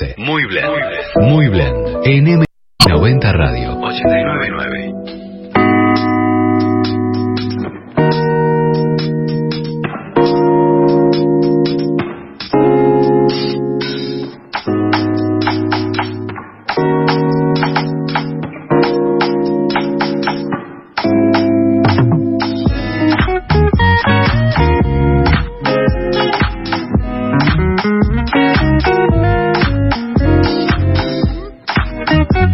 12. Muy blend. Muy blend. En M90 Radio. 899.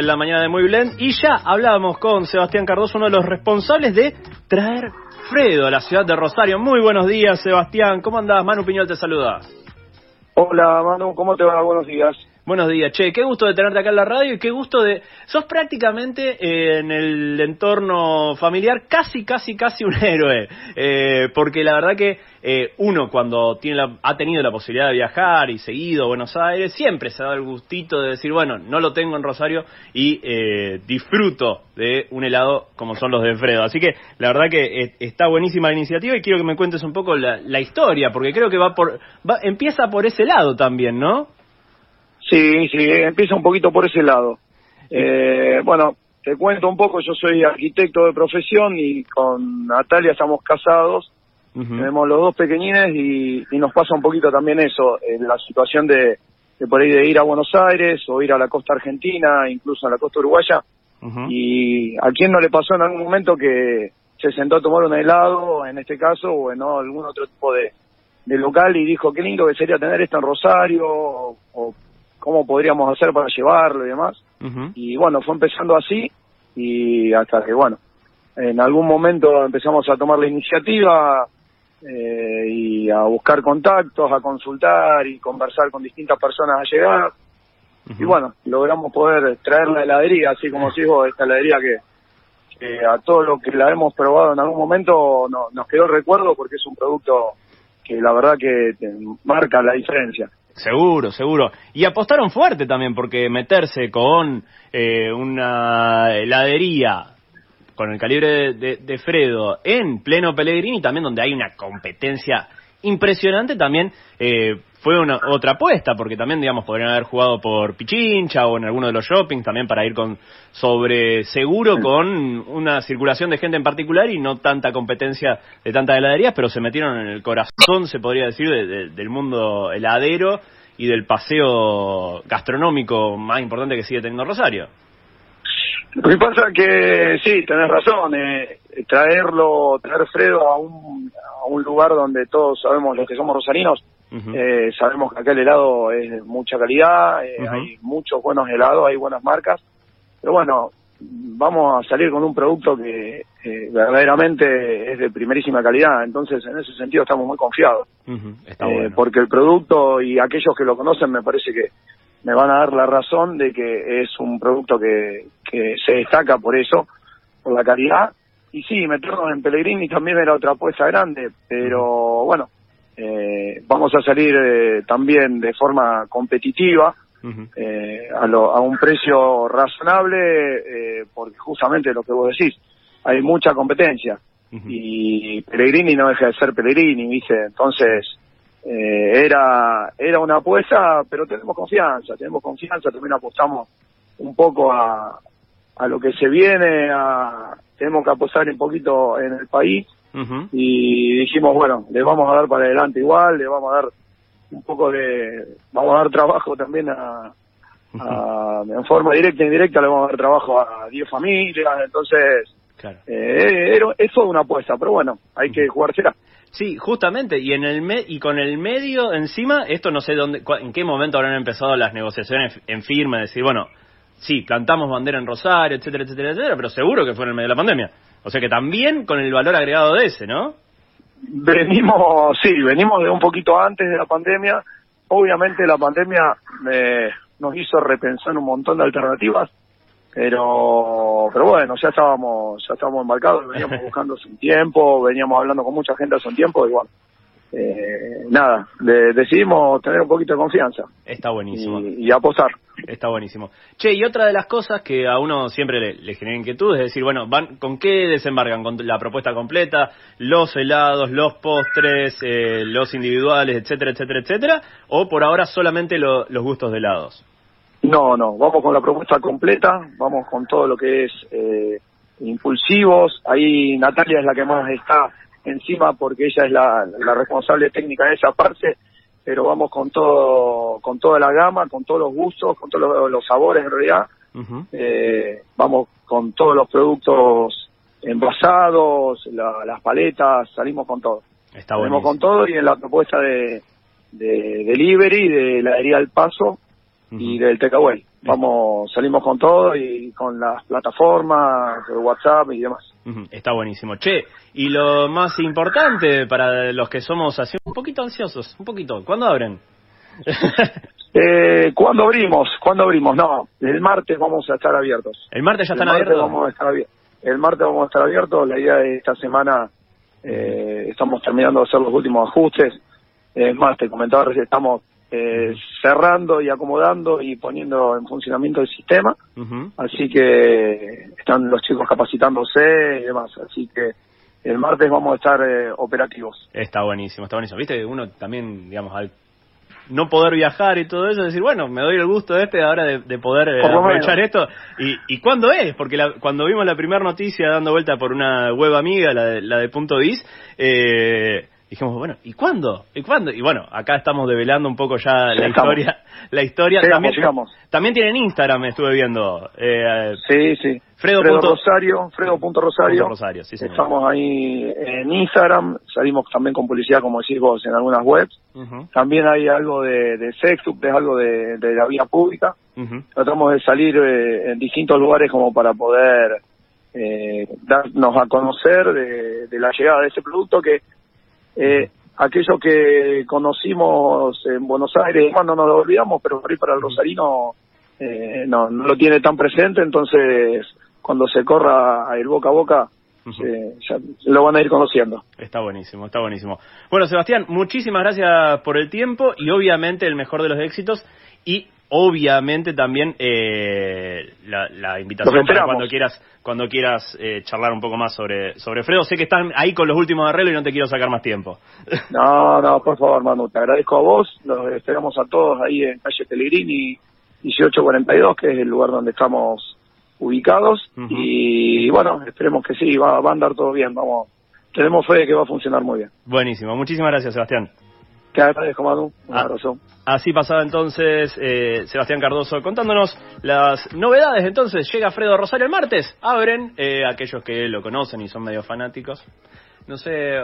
en la mañana de Muy Blend y ya hablábamos con Sebastián Cardoso, uno de los responsables de traer Fredo a la ciudad de Rosario. Muy buenos días, Sebastián. ¿Cómo andás? Manu Piñol te saluda. Hola, Manu, ¿cómo te va? Buenos días. Buenos días, che, qué gusto de tenerte acá en la radio y qué gusto de... Sos prácticamente eh, en el entorno familiar casi, casi, casi un héroe, eh, porque la verdad que eh, uno cuando tiene la, ha tenido la posibilidad de viajar y seguido a Buenos Aires, siempre se da el gustito de decir, bueno, no lo tengo en Rosario y disfruto de un helado como son los de Fredo. Así que la verdad que está buenísima la iniciativa y quiero que me cuentes un poco la, la historia, porque creo que va por... Va, empieza por ese lado también, ¿no? Sí, sí, empieza un poquito por ese lado. Eh, bueno, te cuento un poco, yo soy arquitecto de profesión y con Natalia estamos casados, tenemos los dos pequeñines y, nos pasa un poquito también eso, en la situación de, por ahí de ir a Buenos Aires o ir a la costa argentina, incluso a la costa uruguaya. Y a quién no le pasó en algún momento que se sentó a tomar un helado, en este caso, o en algún otro tipo de, local y dijo, qué lindo que sería tener esto en Rosario, o cómo podríamos hacer para llevarlo y demás. Y bueno, fue empezando así y hasta que, bueno, en algún momento empezamos a tomar la iniciativa eh, y a buscar contactos, a consultar y conversar con distintas personas a llegar. Y bueno, logramos poder traer la heladería, así como sigo esta heladería que, a todos los que la hemos probado en algún momento nos quedó recuerdo porque es un producto que la verdad que marca la diferencia. Seguro, seguro. Y apostaron fuerte también, porque meterse con eh, una heladería con el calibre de, Fredo en pleno Pellegrini, también donde hay una competencia impresionante, también eh, fue una otra apuesta, porque también, digamos, podrían haber jugado por Pichincha o en alguno de los shoppings también para ir con sobre seguro con una circulación de gente en particular y no tanta competencia de tantas heladerías, pero se metieron en el corazón, se podría decir, del mundo heladero y del paseo gastronómico más importante que sigue teniendo Rosario. Lo que pasa es que sí, tenés razón, eh, traerlo, traer Fredo a un, a un lugar donde todos sabemos, los que somos rosarinos, eh, sabemos que aquel helado es de mucha calidad, eh, hay muchos buenos helados, hay buenas marcas, pero bueno, vamos a salir con un producto que verdaderamente es de primerísima calidad, entonces en ese sentido estamos muy confiados, eh, porque el producto y aquellos que lo conocen me parece que me van a dar la razón de que es un producto que, que se destaca por eso, por la calidad, y sí, meternos en Pellegrini también era otra apuesta grande, pero bueno, eh, vamos a salir eh, también de forma competitiva, eh, a, a, un precio razonable, eh, porque justamente lo que vos decís, hay mucha competencia. Y Pellegrini no deja de ser Pellegrini, dice, entonces eh, era era una apuesta, pero tenemos confianza, tenemos confianza, también apostamos un poco a, a lo que se viene, a, tenemos que apostar un poquito en el país. Y dijimos, bueno, le vamos a dar para adelante igual, le vamos a dar un poco de, vamos a dar trabajo también a, en forma directa e indirecta le vamos a dar trabajo a 10 familias, entonces eh, eso es una apuesta, pero bueno, hay que jugársela. Sí, justamente, y en el me y con el medio encima, esto no sé dónde, en qué momento habrán empezado las negociaciones en firme, decir, bueno, sí, plantamos bandera en Rosario, etcétera, etcétera, etcétera, pero seguro que fue en el medio de la pandemia. O sea que también con el valor agregado de ese, ¿no? Venimos, sí, venimos de un poquito antes de la pandemia. Obviamente la pandemia eh, nos hizo repensar un montón de alternativas pero pero bueno ya estábamos ya estábamos embarcados veníamos buscando hace un tiempo veníamos hablando con mucha gente hace un tiempo y bueno eh, nada decidimos tener un poquito de confianza. Está buenísimo. Y, apostar. Está buenísimo. Che y otra de las cosas que a uno siempre le, genera inquietud es decir bueno van con qué desembarcan con la propuesta completa los helados los postres eh, los individuales etcétera etcétera etcétera o por ahora solamente los gustos de helados no, no, vamos con la propuesta completa, vamos con todo lo que es eh, impulsivos. Ahí Natalia es la que más está encima porque ella es la, responsable técnica de esa parte, pero vamos con todo, con toda la gama, con todos los gustos, con todos los, sabores en realidad. eh, vamos con todos los productos envasados, las paletas, salimos con todo. Está salimos con todo y en la propuesta de, de delivery de la herida del paso y del Takeaway. Vamos, salimos con todo y con las plataformas, WhatsApp y demás. Está buenísimo. Che, y lo más importante para los que somos así un poquito ansiosos, un poquito, ¿cuándo abren? eh, ¿Cuándo abrimos? ¿Cuándo abrimos? No, el martes vamos a estar abiertos. ¿El martes ya están abiertos? Vamos a estar abiertos. El martes vamos a estar abiertos. La idea de esta semana, eh, estamos terminando de hacer los últimos ajustes. Es más, te comentaba recién, estamos eh, cerrando y acomodando y poniendo en funcionamiento el sistema. Así que están los chicos capacitándose y demás. Así que el martes vamos a estar eh, operativos. Está buenísimo, está buenísimo. Viste, uno también, digamos, al no poder viajar y todo eso, decir, bueno, me doy el gusto este ahora de, poder eh, aprovechar esto. ¿Y, ¿Y cuándo es? Porque cuando vimos la primera noticia dando vuelta por una web amiga, la de, la de Punto Dis, eh, dijimos, bueno, ¿y cuándo? ¿Y cuándo? Y bueno, acá estamos develando un poco ya la historia. La historia también, también tienen Instagram, estuve viendo. Eh, sí, sí. Fredo. Rosario, Fredo.rosario. Rosario, sí, Estamos ahí en Instagram, salimos también con publicidad, como decís vos, en algunas webs. También hay algo de, de Sextup, es algo de, la vía pública. Tratamos de salir eh, en distintos lugares como para poder eh, darnos a conocer de, de la llegada de ese producto que eh, aquello que conocimos en Buenos Aires, no nos lo olvidamos, pero por ahí para el Rosarino eh, no, no lo tiene tan presente, entonces cuando se corra el boca a boca, ya lo van a ir conociendo. Está buenísimo, está buenísimo. Bueno, Sebastián, muchísimas gracias por el tiempo y obviamente el mejor de los éxitos y obviamente también eh, la, invitación para cuando quieras cuando quieras eh, charlar un poco más sobre sobre Fredo. Sé que están ahí con los últimos arreglos y no te quiero sacar más tiempo. No no por favor Manu te agradezco a vos. Los esperamos a todos ahí en calle Pellegrini 1842 que es el lugar donde estamos ubicados. Y bueno esperemos que sí va, va a andar todo bien. Vamos tenemos fe de que va a funcionar muy bien. Buenísimo. Muchísimas gracias Sebastián te agradezco Manu un ah. abrazo Así pasaba entonces eh, Sebastián Cardoso contándonos las novedades. Entonces llega Fredo Rosario el martes. Abren eh, aquellos que lo conocen y son medio fanáticos. No sé,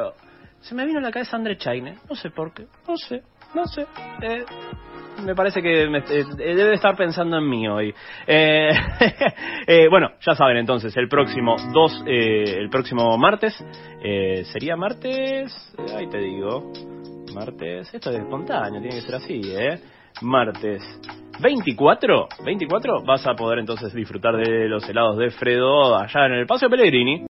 se me vino a la cabeza André Chaine. No sé por qué. No sé, no sé. Eh, me parece que debe estar pensando en mí hoy. bueno, ya saben entonces, el próximo 2, el próximo martes, sería martes, ahí te digo, martes, esto es espontáneo, tiene que ser así, ¿eh? Martes 24, 24 vas a poder entonces disfrutar de los helados de Fredo allá en el Paseo Pellegrini.